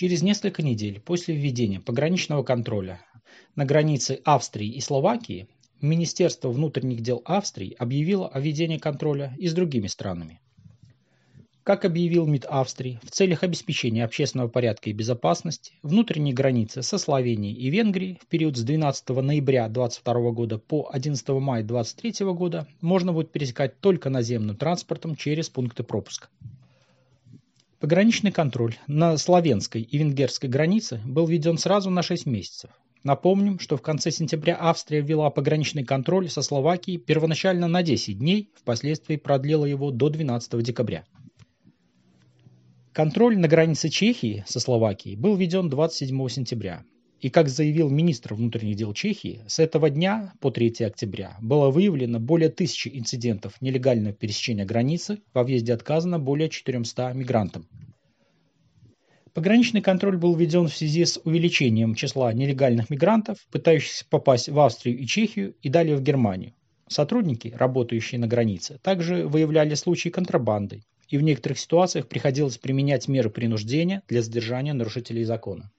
Через несколько недель после введения пограничного контроля на границе Австрии и Словакии Министерство внутренних дел Австрии объявило о введении контроля и с другими странами. Как объявил МИД Австрии, в целях обеспечения общественного порядка и безопасности внутренние границы со Словенией и Венгрией в период с 12 ноября 2022 года по 11 мая 2023 года можно будет пересекать только наземным транспортом через пункты пропуска. Пограничный контроль на славянской и венгерской границе был введен сразу на 6 месяцев. Напомним, что в конце сентября Австрия ввела пограничный контроль со Словакией первоначально на 10 дней, впоследствии продлила его до 12 декабря. Контроль на границе Чехии со Словакией был введен 27 сентября. И, как заявил министр внутренних дел Чехии, с этого дня по 3 октября было выявлено более тысячи инцидентов нелегального пересечения границы, во въезде отказано более 400 мигрантам. Пограничный контроль был введен в связи с увеличением числа нелегальных мигрантов, пытающихся попасть в Австрию и Чехию и далее в Германию. Сотрудники, работающие на границе, также выявляли случаи контрабанды, и в некоторых ситуациях приходилось применять меры принуждения для задержания нарушителей закона.